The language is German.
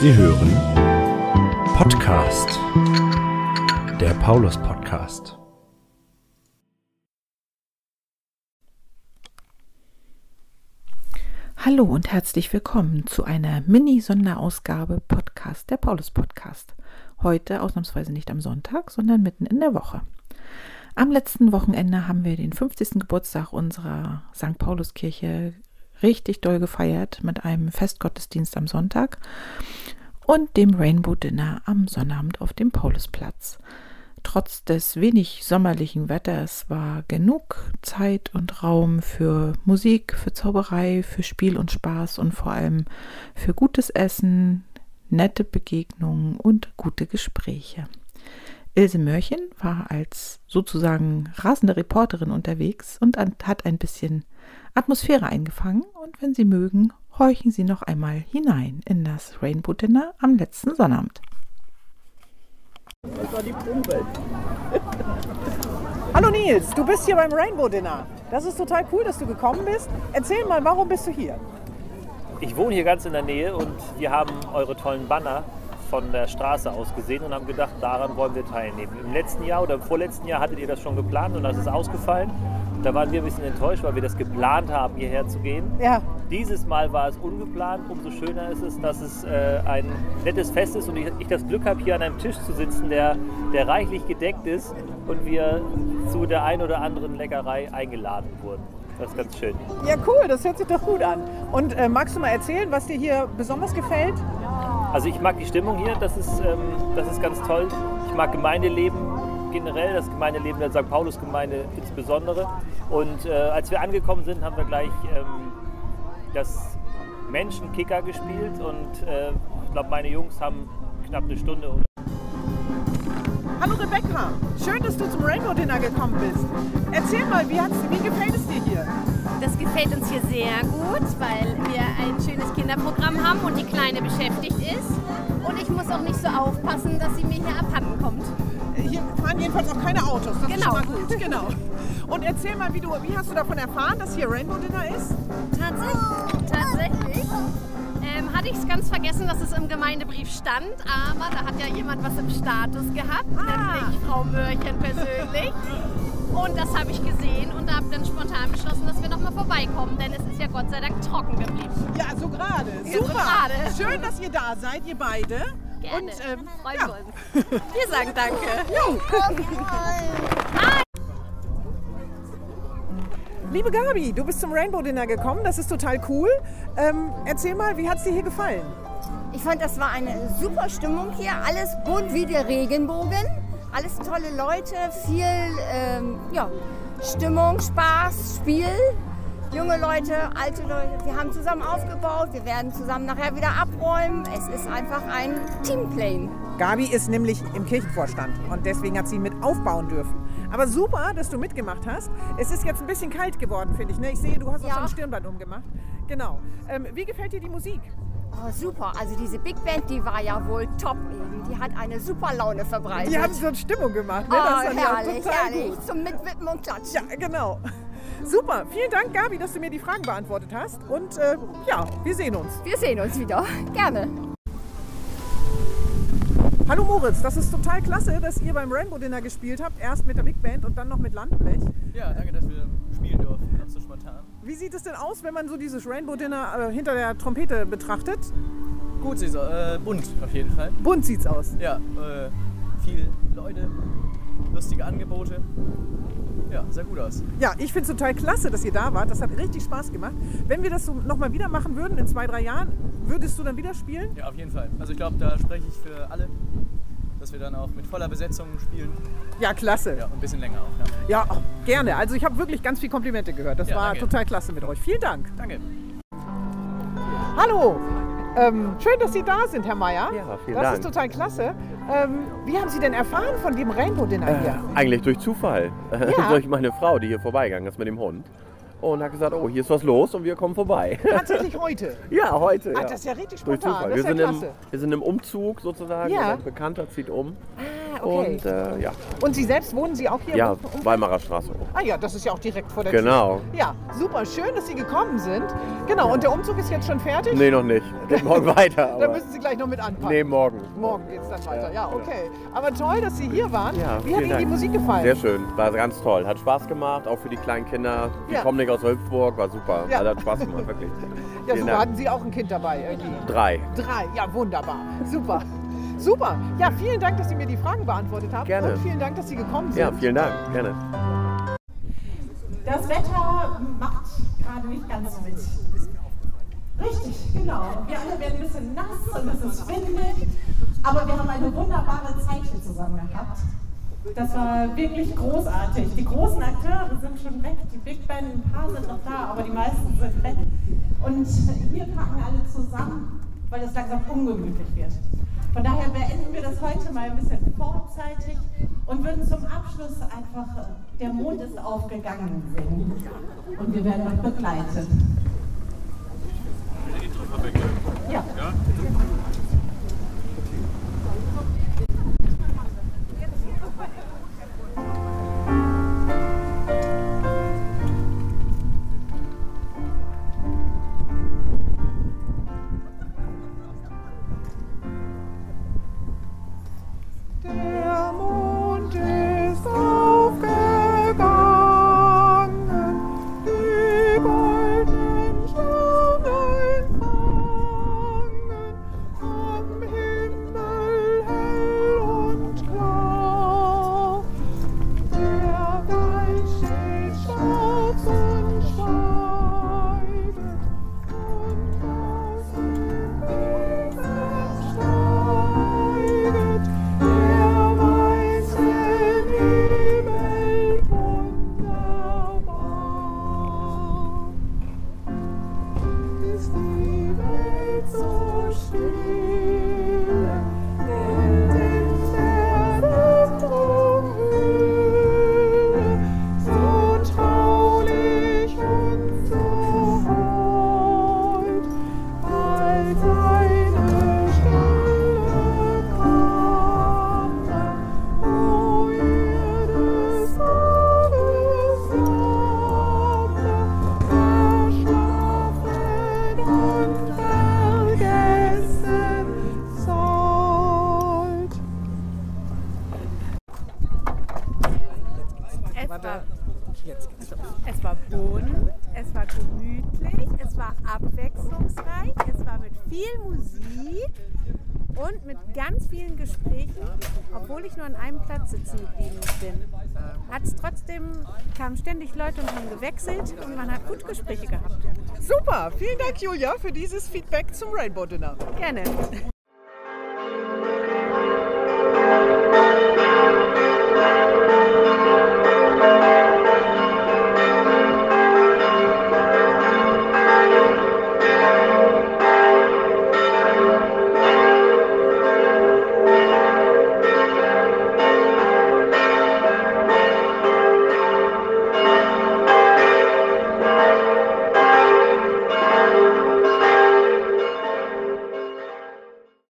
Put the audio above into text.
Sie hören Podcast, der Paulus Podcast. Hallo und herzlich willkommen zu einer Mini-Sonderausgabe Podcast, der Paulus Podcast. Heute ausnahmsweise nicht am Sonntag, sondern mitten in der Woche. Am letzten Wochenende haben wir den 50. Geburtstag unserer St. Pauluskirche richtig doll gefeiert mit einem Festgottesdienst am Sonntag und dem Rainbow Dinner am Sonnabend auf dem Paulusplatz. Trotz des wenig sommerlichen Wetters war genug Zeit und Raum für Musik, für Zauberei, für Spiel und Spaß und vor allem für gutes Essen, nette Begegnungen und gute Gespräche. Ilse Mörchen war als sozusagen rasende Reporterin unterwegs und hat ein bisschen Atmosphäre eingefangen und wenn Sie mögen, horchen Sie noch einmal hinein in das Rainbow Dinner am letzten Sonnabend. Das war die Pumpe. Hallo Nils, du bist hier beim Rainbow Dinner. Das ist total cool, dass du gekommen bist. Erzähl mal, warum bist du hier? Ich wohne hier ganz in der Nähe und wir haben eure tollen Banner von der Straße aus gesehen und haben gedacht, daran wollen wir teilnehmen. Im letzten Jahr oder im vorletzten Jahr hattet ihr das schon geplant und das ist ausgefallen. Da waren wir ein bisschen enttäuscht, weil wir das geplant haben, hierher zu gehen. Ja. Dieses Mal war es ungeplant. Umso schöner ist es, dass es äh, ein nettes Fest ist und ich, ich das Glück habe, hier an einem Tisch zu sitzen, der, der reichlich gedeckt ist und wir zu der ein oder anderen Leckerei eingeladen wurden. Das ist ganz schön. Ja, cool, das hört sich doch gut an. Und äh, magst du mal erzählen, was dir hier besonders gefällt? Also ich mag die Stimmung hier, das ist, ähm, das ist ganz toll. Ich mag Gemeindeleben generell, das Gemeindeleben der St. Paulus-Gemeinde insbesondere. Und äh, als wir angekommen sind, haben wir gleich ähm, das Menschenkicker gespielt und äh, ich glaube, meine Jungs haben knapp eine Stunde oder Hallo Rebecca, schön, dass du zum Rainbow Dinner gekommen bist. Erzähl mal, wie, hat's, wie gefällt es dir hier? Das gefällt uns hier sehr gut, weil wir ein schönes Kinderprogramm haben und die Kleine beschäftigt ist. Und ich muss auch nicht so aufpassen, dass sie mir hier abhanden kommt. Jedenfalls auch keine Autos, das ist Genau. schon mal gut. Genau. Und erzähl mal, wie, du, wie hast du davon erfahren, dass hier Rainbow Dinner ist? Tatsächlich, tatsächlich ähm, hatte ich es ganz vergessen, dass es im Gemeindebrief stand, aber da hat ja jemand was im Status gehabt, nämlich Frau Mörchen persönlich. Und das habe ich gesehen und habe dann spontan beschlossen, dass wir nochmal vorbeikommen, denn es ist ja Gott sei Dank trocken geblieben. Ja, so gerade. So Super. gerade. Schön, dass ihr da seid, ihr beide. Gerne. Und ähm, Freuen ja. wir uns. Wir sagen Danke. Liebe Gabi, du bist zum Rainbow Dinner gekommen, das ist total cool. Ähm, erzähl mal, wie hat es dir hier gefallen? Ich fand, das war eine super Stimmung hier. Alles bunt wie der Regenbogen. Alles tolle Leute, viel ähm, ja, Stimmung, Spaß, Spiel. Junge Leute, alte Leute. Wir haben zusammen aufgebaut. Wir werden zusammen nachher wieder abräumen. Es ist einfach ein Teamplay. Gabi ist nämlich im Kirchenvorstand und deswegen hat sie mit aufbauen dürfen. Aber super, dass du mitgemacht hast. Es ist jetzt ein bisschen kalt geworden, finde ich. Ne? Ich sehe, du hast auch Ja. schon ein Stirnband umgemacht. Genau. Ähm, wie gefällt dir die Musik? Oh, super. Also diese Big Band, die war ja wohl top. Die hat eine super Laune verbreitet. Die haben so eine Stimmung gemacht. Ne? oh, das ja herrlich, total herrlich. gut. Zum Mitwippen und Klatschen. Ja, genau. Super. Vielen Dank, Gabi, dass du mir die Fragen beantwortet hast. Und äh, ja, wir sehen uns. Wir sehen uns wieder. Gerne. Hallo Moritz, das ist total klasse, dass ihr beim Rainbow Dinner gespielt habt. Erst mit der Big Band und dann noch mit Landblech. Ja, danke, dass wir spielen durften. Ganz so spontan. Wie sieht es denn aus, wenn man so dieses Rainbow Dinner äh, hinter der Trompete betrachtet? Gut, sie so, äh, bunt auf jeden Fall. Bunt sieht's aus. Ja, äh, viele Leute, lustige Angebote. Ja, sah gut aus. Ja, ich finde es total klasse, dass ihr da wart. Das hat richtig Spaß gemacht. Wenn wir das so nochmal wieder machen würden in zwei, drei Jahren, würdest du dann wieder spielen? Ja, auf jeden Fall. Also ich glaube, da spreche ich für alle, dass wir dann auch mit voller Besetzung spielen. Ja, klasse. Ja, ein bisschen länger auch. Ja. Ja, oh, gerne. Also ich habe wirklich ganz viel Komplimente gehört. Das Ja, war danke. total klasse mit euch. Vielen Dank. Danke. Hallo. Ähm, schön, dass Sie da sind, Herr Meier. Ja, vielen das Dank. ist total klasse. Ähm, wie haben Sie denn erfahren von dem Rainbow Dinner Äh, hier? eigentlich durch Zufall. Ja. durch meine Frau, die hier vorbeigegangen ist mit dem Hund. Und hat gesagt, oh, hier ist was los und wir kommen vorbei. Tatsächlich heute. ja, heute. Ah, ja. das ist ja richtig durch spontan. Zufall. Das Wir sind, im, klasse. wir sind im Umzug sozusagen. Ja. Ein Bekannter zieht um. Ah, okay. Und äh, ja, Und Sie selbst wohnen Sie auch hier? ja, um- Weimarer Straße. Ah ja, das ist ja auch direkt vor der Tür. Genau. Ja, super. Schön, dass Sie gekommen sind. Genau. Und der Umzug ist jetzt schon fertig? Nee, noch nicht. Geht morgen weiter. Da müssen Sie gleich noch mit anpacken. nee, morgen. Morgen geht es dann weiter. Ja, Ja, okay. Aber toll, dass Sie hier waren. Ja, Wie hat Ihnen die Dank. Musik gefallen? Sehr schön, war ganz toll. Hat Spaß gemacht, auch für die kleinen Kinder. Die Ja. kommen nicht aus Hülsburg, war super. Ja. Hat Spaß gemacht, wirklich. Ja, super. Hatten Sie auch ein Kind dabei irgendwie? Drei. Drei. Ja, wunderbar. Super. Super. Ja, vielen Dank, dass Sie mir die Fragen beantwortet haben. Gerne. Und vielen Dank, dass Sie gekommen sind. Ja, vielen Dank. Gerne. Das Wetter macht gerade nicht ganz so mit. Richtig, genau. Wir alle werden ein bisschen nass und es ist windig. Aber wir haben eine wunderbare Zeit hier zusammen gehabt. Das war wirklich großartig. Die großen Akteure sind schon weg. Die Big Band, ein paar sind noch da, aber die meisten sind weg. Und hier packen alle zusammen, weil es langsam ungemütlich wird. Von daher beenden wir das heute mal ein bisschen vorzeitig und würden zum Abschluss einfach äh, Der Mond ist aufgegangen singen. Und wir werden euch begleiten. Ja. Der viel Musik und mit ganz vielen Gesprächen, obwohl ich nur an einem Platz sitzen geblieben bin. Hat es trotzdem, kamen ständig Leute und haben gewechselt und man hat gut Gespräche gehabt. Super, vielen Dank Julia für dieses Feedback zum Rainbow Dinner. Gerne.